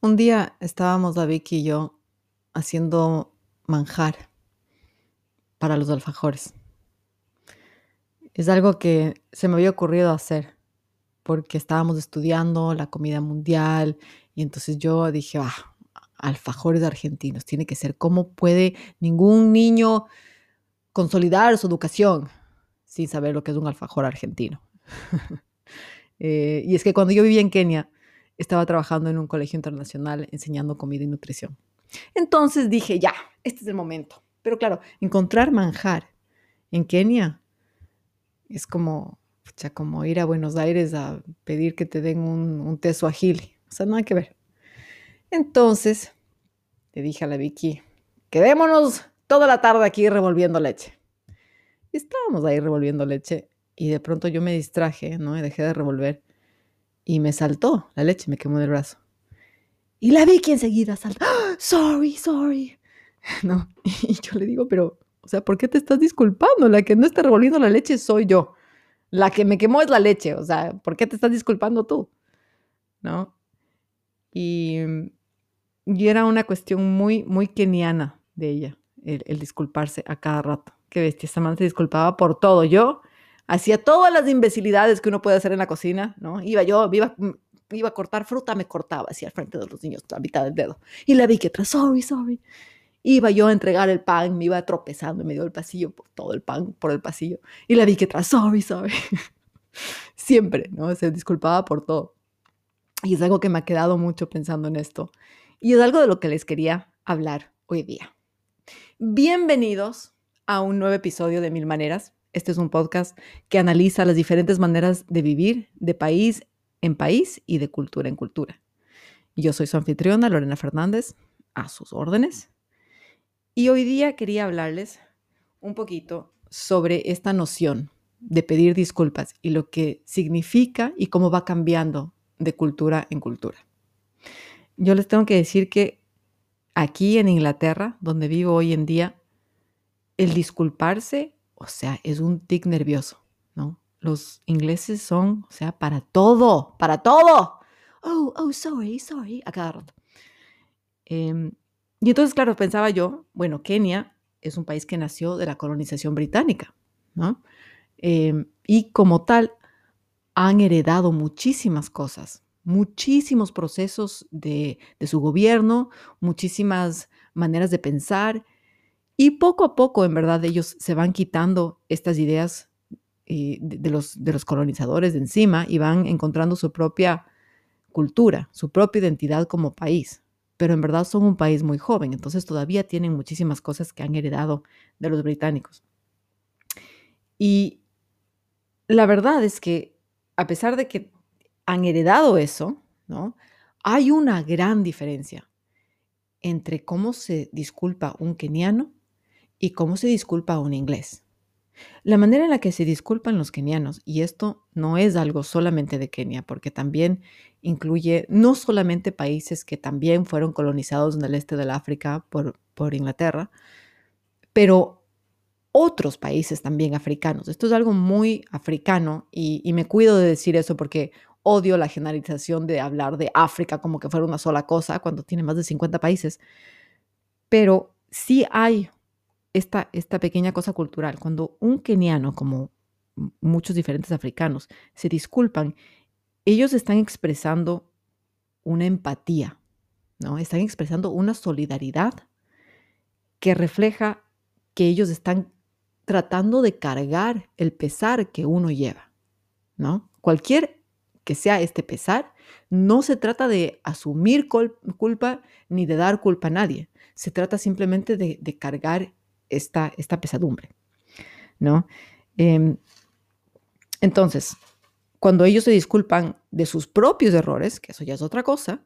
Un día estábamos Vicky y yo haciendo manjar para los alfajores. Es algo que se me había ocurrido hacer porque estábamos estudiando la comida mundial y entonces yo dije, ah, alfajores argentinos, tiene que ser. ¿Cómo puede ningún niño consolidar su educación sin saber lo que es un alfajor argentino? Eh, y es que cuando yo vivía en Kenia, estaba trabajando en un colegio internacional enseñando comida y nutrición. Entonces dije, ya, este es el momento. Pero claro, encontrar manjar en Kenia es como, como ir a Buenos Aires a pedir que te den un, un té suajili. O sea, hay que ver. Entonces, le dije a la Vicky, quedémonos toda la tarde aquí revolviendo leche. Y estábamos ahí revolviendo leche y de pronto yo me distraje, ¿no? Y dejé de revolver y me saltó la leche, me quemó del brazo. Y la vi que enseguida saltó, ¡Ah! sorry, sorry. No, y yo le digo, pero, o sea, ¿por qué te estás disculpando? La que no está revolviendo la leche soy yo. La que me quemó es la leche, o sea, ¿por qué te estás disculpando tú? ¿No? Y, y era una cuestión muy, muy keniana de ella, el, disculparse a cada rato. Qué bestia, esa man se disculpaba por todo. Yo hacía todas las imbecilidades que uno puede hacer en la cocina, ¿no? Iba yo, iba, mm, iba a cortar fruta, me cortaba así al frente de los niños, a mitad del dedo. Y la vi que atrás, sorry, sorry. Iba yo a entregar el pan, me iba tropezando en medio del pasillo, por todo el pan, por el pasillo. Y la vi que atrás, sorry, sorry. Siempre, ¿no? Se disculpaba por todo. Y es algo que me ha quedado mucho pensando en esto. Y es algo de lo que les quería hablar hoy día. Bienvenidos a un nuevo episodio de Mil Maneras. Este es un podcast que analiza las diferentes maneras de vivir de país en país y de cultura en cultura. Yo soy su anfitriona, Lorena Fernández, a sus órdenes. Y hoy día quería hablarles un poquito sobre esta noción de pedir disculpas y lo que significa y cómo va cambiando de cultura en cultura. Yo les tengo que decir que aquí en Inglaterra, donde vivo hoy en día, el disculparse o sea, es un tic nervioso, ¿no? Los ingleses son, o sea, para todo, para todo. Oh, oh, sorry, sorry, a cada rato. Em, y entonces, claro, pensaba yo, bueno, Kenia es un país que nació de la colonización británica, ¿no? Em, y como tal, han heredado muchísimas cosas, muchísimos procesos de, de su gobierno, muchísimas maneras de pensar y poco a poco, en verdad, ellos se van quitando estas ideas eh, de, los, de los colonizadores de encima y van encontrando su propia cultura, su propia identidad como país. Pero en verdad son un país muy joven, entonces todavía tienen muchísimas cosas que han heredado de los británicos. Y la verdad es que a pesar de que han heredado eso, ¿no? Hay una gran diferencia entre cómo se disculpa un keniano y cómo se disculpa un inglés. La manera en la que se disculpan los kenianos, y esto no es algo solamente de Kenia, porque también incluye no solamente países que también fueron colonizados en el este del África por, por Inglaterra, pero otros países también africanos. Esto es algo muy africano y, y me cuido de decir eso porque odio la generalización de hablar de África como que fuera una sola cosa cuando tiene más de 50 países. Pero sí hay esta, esta pequeña cosa cultural. Cuando un keniano, como muchos diferentes africanos, se disculpan, ellos están expresando una empatía, ¿no? Están expresando una solidaridad que refleja que ellos están tratando de cargar el pesar que uno lleva, ¿no? Cualquier que sea este pesar, no se trata de asumir culpa ni de dar culpa a nadie. Se trata simplemente de, de cargar esta, pesadumbre, ¿no? Em, entonces, cuando ellos se disculpan de sus propios errores, que eso ya es otra cosa,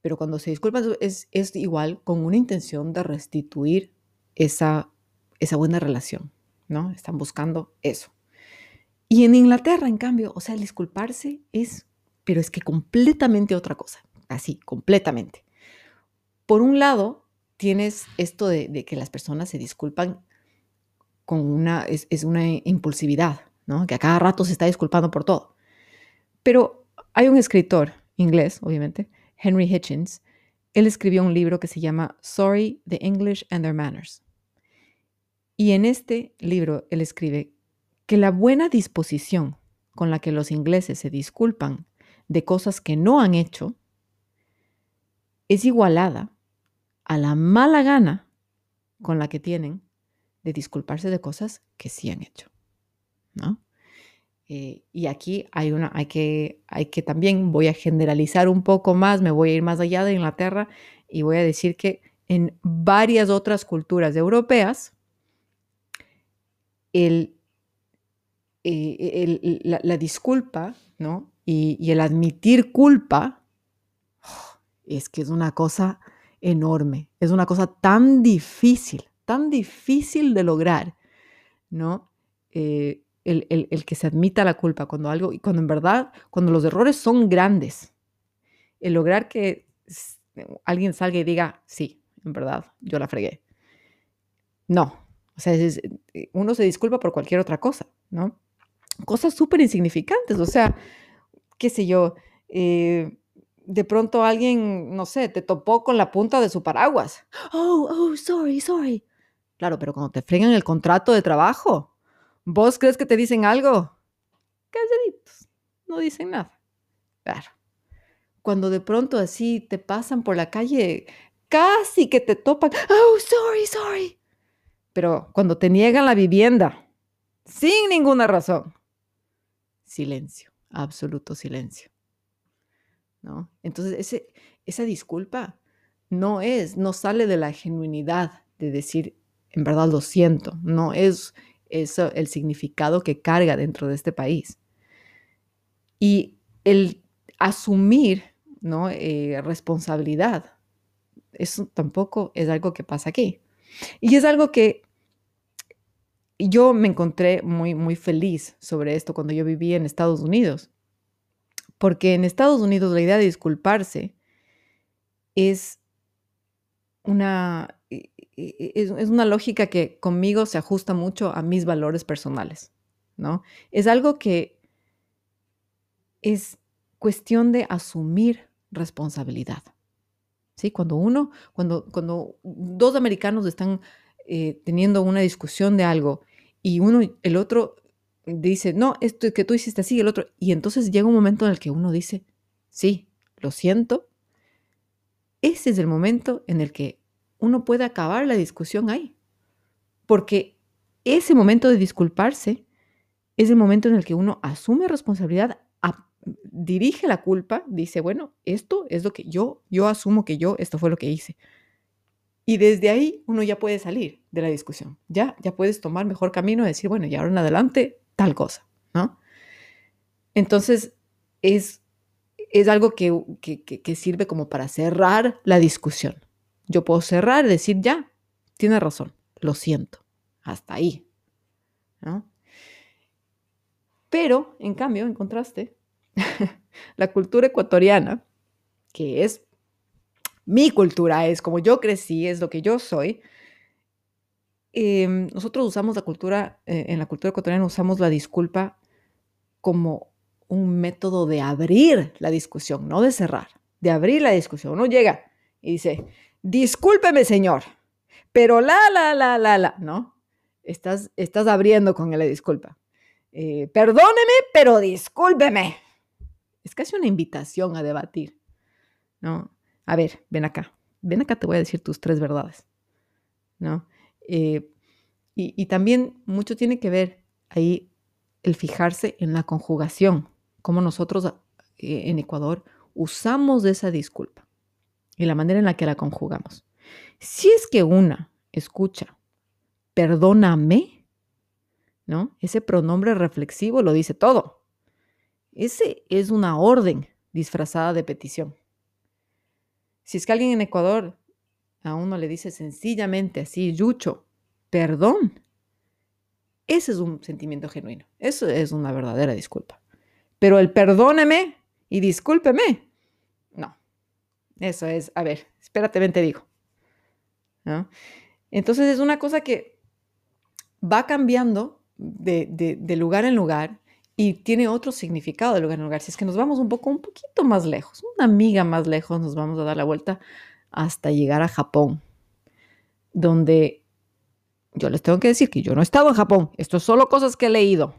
pero cuando se disculpan es, es igual con una intención de restituir esa, esa buena relación, ¿no? Están buscando eso. Y en Inglaterra, en cambio, o sea, el disculparse es, pero es que completamente otra cosa, así, completamente. Por un lado, tienes esto de, que las personas se disculpan con una, es, una impulsividad, ¿no? Que a cada rato se está disculpando por todo. Pero hay un escritor inglés, obviamente, Henry Hitchens, él escribió un libro que se llama Sorry, the English and Their Manners. Y en este libro él escribe que la buena disposición con la que los ingleses se disculpan de cosas que no han hecho es igualada a la mala gana con la que tienen de disculparse de cosas que sí han hecho. ¿no? Eh, y aquí hay una, hay que, hay que también, voy a generalizar un poco más, me voy a ir más allá de Inglaterra y voy a decir que en varias otras culturas europeas, el, eh, la, disculpa ¿no? y, el admitir culpa es que es una cosa enorme, es una cosa tan difícil, tan difícil de lograr, ¿no? Eh, el, que se admita la culpa cuando algo, cuando en verdad, cuando los errores son grandes, el lograr que alguien salga y diga, sí, en verdad, yo la fregué. No, o sea, uno se disculpa por cualquier otra cosa, ¿no? Cosas súper insignificantes, o sea, qué sé yo, eh, de pronto alguien, no sé, te topó con la punta de su paraguas. Oh, oh, sorry, sorry. Claro, pero cuando te fregan el contrato de trabajo, ¿Vos crees que te dicen algo? Calladitos, no dicen nada. Claro. Cuando de pronto así te pasan por la calle, casi que te topan. Oh, sorry, sorry. Pero cuando te niegan la vivienda, sin ninguna razón, silencio, absoluto silencio. ¿No? Entonces, esa disculpa no es, no sale de la genuinidad de decir, en verdad lo siento, no es eso, el significado que carga dentro de este país. Y el asumir ¿no? Eh, responsabilidad, eso tampoco es algo que pasa aquí. Y es algo que yo me encontré muy, muy feliz sobre esto cuando yo viví en Estados Unidos. Porque en Estados Unidos la idea de disculparse es una, es, una lógica que conmigo se ajusta mucho a mis valores personales, ¿no? Es algo que es cuestión de asumir responsabilidad. ¿Sí? Cuando uno, cuando, cuando dos americanos están eh, teniendo una discusión de algo y uno, el otro dice, no, esto que tú hiciste así, el otro, y entonces llega un momento en el que uno dice, sí, lo siento, ese es el momento en el que uno puede acabar la discusión ahí. Porque ese momento de disculparse es el momento en el que uno asume responsabilidad, dirige la culpa, dice, bueno, esto es lo que yo, yo asumo que yo, esto fue lo que hice. Y desde ahí uno ya puede salir de la discusión. Ya, ya puedes tomar mejor camino decir, bueno, y ahora en adelante tal cosa, ¿no? Entonces, es, es algo que, que sirve como para cerrar la discusión. Yo puedo cerrar y decir, ya, tiene razón, lo siento, hasta ahí. Pero, en cambio, en contraste, la cultura ecuatoriana, que es mi cultura, es como yo crecí, es lo que yo soy, em, nosotros usamos la cultura, eh, en la cultura ecuatoriana usamos la disculpa como un método de abrir la discusión, no de cerrar, de abrir la discusión. Uno llega y dice, discúlpeme, señor, pero la, la, la, la, la, ¿no? Estás, estás abriendo con la disculpa. Eh, perdóneme, pero discúlpeme. Es casi una invitación a debatir, ¿no? A ver, ven acá, ven acá, te voy a decir tus tres verdades, ¿no? Eh, y, también mucho tiene que ver ahí el fijarse en la conjugación, como nosotros eh, en Ecuador usamos esa disculpa y la manera en la que la conjugamos. Si es que una escucha, perdóname, ¿no? Ese pronombre reflexivo lo dice todo. Ese es una orden disfrazada de petición. Si es que alguien en Ecuador a uno le dice sencillamente así, yucho, perdón, ese es un sentimiento genuino. Eso es una verdadera disculpa. Pero el perdóneme y discúlpeme, no, eso es, a ver, espérate, ven, te digo. Entonces es una cosa que va cambiando de, lugar en lugar y tiene otro significado de lugar en lugar. Si es que nos vamos un poco, un poquito más lejos, una amiga más lejos, nos vamos a dar la vuelta hasta llegar a Japón, donde yo les tengo que decir que yo no he estado en Japón. Esto es solo cosas que he leído.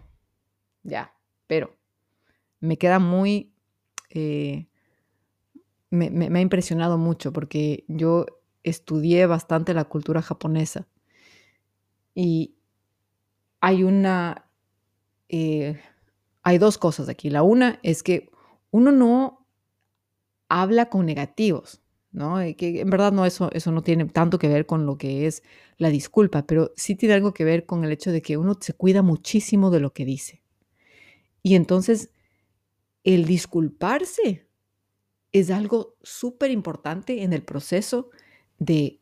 Ya, pero me queda muy... Eh, me, me, ha impresionado mucho porque yo estudié bastante la cultura japonesa y hay una... Eh, hay dos cosas aquí. La una es que uno no habla con negativos, ¿no? Que en verdad no, eso, eso no tiene tanto que ver con lo que es la disculpa, pero sí tiene algo que ver con el hecho de que uno se cuida muchísimo de lo que dice. Y entonces, el disculparse es algo súper importante en el proceso de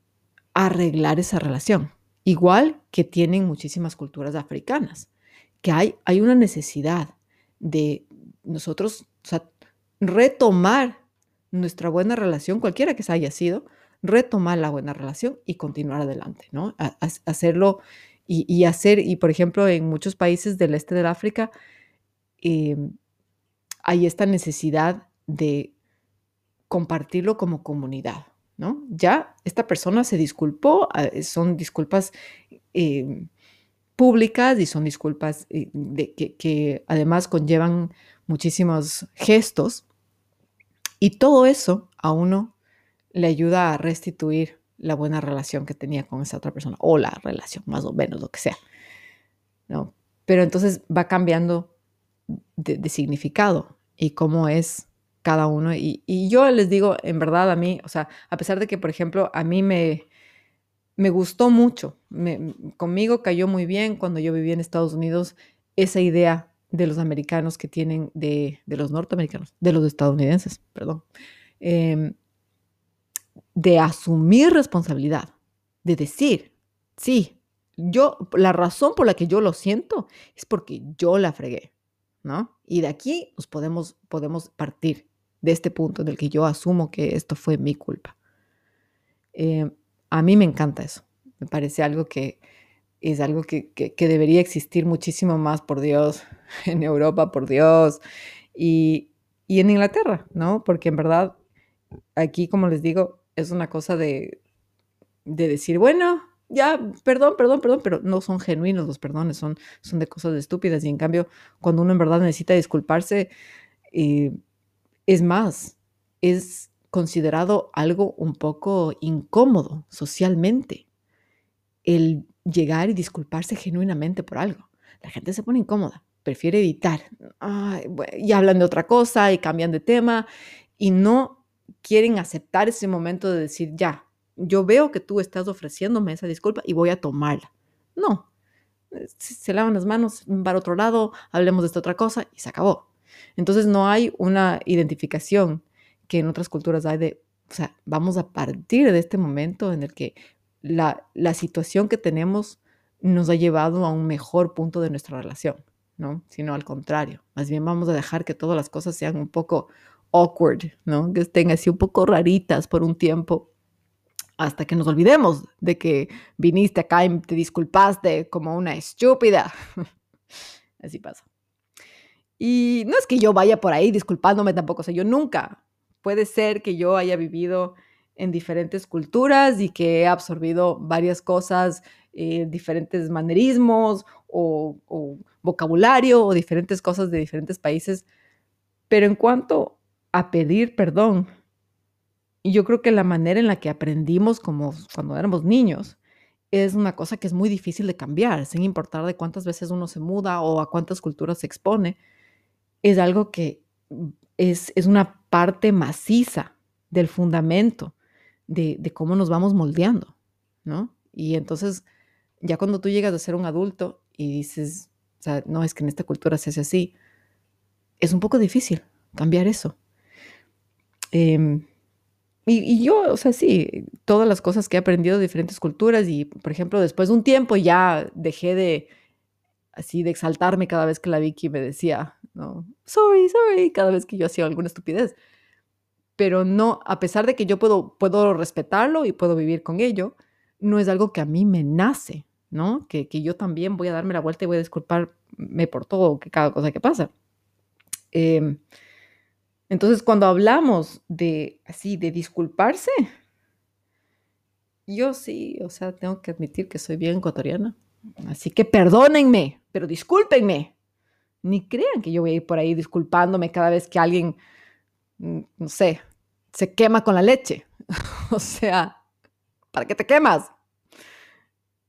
arreglar esa relación, igual que tienen muchísimas culturas africanas, que hay, hay una necesidad de nosotros retomar nuestra buena relación, cualquiera que haya sido, retomar la buena relación y continuar adelante, ¿no? hacerlo y, hacer, y por ejemplo, en muchos países del este del África em, hay esta necesidad de compartirlo como comunidad, ¿no? Ya esta persona se disculpó, ah, son disculpas em, públicas y son disculpas eh, de, que, además conllevan muchísimos gestos. Y todo eso a uno le ayuda a restituir la buena relación que tenía con esa otra persona o la relación, más o menos, lo que sea. ¿no? Pero entonces va cambiando de, significado y cómo es cada uno. Y, yo les digo, en verdad, a mí, o sea, a pesar de que, por ejemplo, a mí me, me gustó mucho. conmigo cayó muy bien cuando yo vivía en Estados Unidos esa idea de los americanos que tienen, de, los norteamericanos, de los estadounidenses, perdón, em, de asumir responsabilidad, de decir, sí, yo, la razón por la que yo lo siento es porque yo la fregué, ¿no? Y de aquí nos podemos, podemos partir de este punto en el que yo asumo que esto fue mi culpa. Eh, a mí me encanta eso. Me parece algo que es algo que, debería existir muchísimo más, por Dios, en Europa, por Dios, y, en Inglaterra, ¿no? Porque en verdad, aquí, como les digo, es una cosa de, decir, bueno, ya, perdón, perdón, perdón, pero no son genuinos los perdones, son, son de cosas estúpidas. Y en cambio, cuando uno en verdad necesita disculparse, eh, es más, es considerado algo un poco incómodo socialmente el llegar y disculparse genuinamente por algo. La gente se pone incómoda, prefiere evitar y hablan de otra cosa y cambian de tema y no quieren aceptar ese momento de decir, ya, yo veo que tú estás ofreciéndome esa disculpa y voy a tomarla. No, se lavan las manos, para otro lado, hablemos de esta otra cosa y se acabó. Entonces no hay una identificación que en otras culturas hay de, o sea, vamos a partir de este momento en el que la, la situación que tenemos nos ha llevado a un mejor punto de nuestra relación, ¿no? Sino al contrario, más bien vamos a dejar que todas las cosas sean un poco awkward, ¿no? Que estén así un poco raritas por un tiempo hasta que nos olvidemos de que viniste acá y te disculpaste como una estúpida. Así pasa. Y no es que yo vaya por ahí disculpándome tampoco, o sea, yo nunca, Puede ser que yo haya vivido en diferentes culturas y que he absorbido varias cosas, eh, diferentes manerismos o, vocabulario o diferentes cosas de diferentes países. Pero en cuanto a pedir perdón, yo creo que la manera en la que aprendimos como cuando éramos niños es una cosa que es muy difícil de cambiar, sin importar de cuántas veces uno se muda o a cuántas culturas se expone. Es algo que es, una parte maciza del fundamento de, cómo nos vamos moldeando, ¿no? Y entonces, ya cuando tú llegas a ser un adulto y dices, o sea, no, es que en esta cultura se hace así, es un poco difícil cambiar eso. Em, y, yo, o sea, sí, todas las cosas que he aprendido de diferentes culturas y, por ejemplo, después de un tiempo ya dejé de, así, de exaltarme cada vez que la Vicky me decía, sorry, sorry, cada vez que yo hacía alguna estupidez. Pero no, a pesar de que yo puedo, puedo respetarlo y puedo vivir con ello, no es algo que a mí me nace, ¿no? Que, yo también voy a darme la vuelta y voy a disculpar discúlpame por todo, que cada cosa que pasa. Em, entonces, cuando hablamos de así, de disculparse, yo sí, o sea, tengo que admitir que soy bien ecuatoriana. Así que perdónenme, pero discúlpenme. Ni crean que yo voy a ir por ahí disculpándome cada vez que alguien, mm, no sé, se quema con la leche. o sea, ¿para qué te quemas?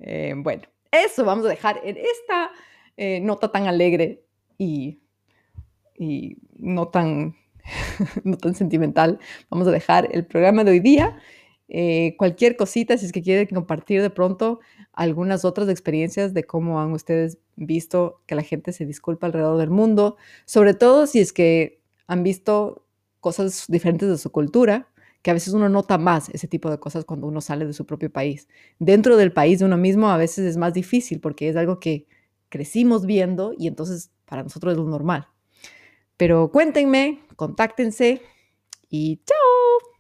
Eh, bueno, eso vamos a dejar en esta eh, nota tan alegre y, no, tan, no tan sentimental. Vamos a dejar el programa de hoy día. Eh, cualquier cosita, si es que quieren compartir de pronto algunas otras experiencias de cómo han ustedes visto que la gente se disculpa alrededor del mundo, sobre todo si es que han visto cosas diferentes de su cultura, que a veces uno nota más ese tipo de cosas cuando uno sale de su propio país. Dentro del país de uno mismo a veces es más difícil porque es algo que crecimos viendo y entonces para nosotros es lo normal. Pero cuéntenme, contáctense y chao.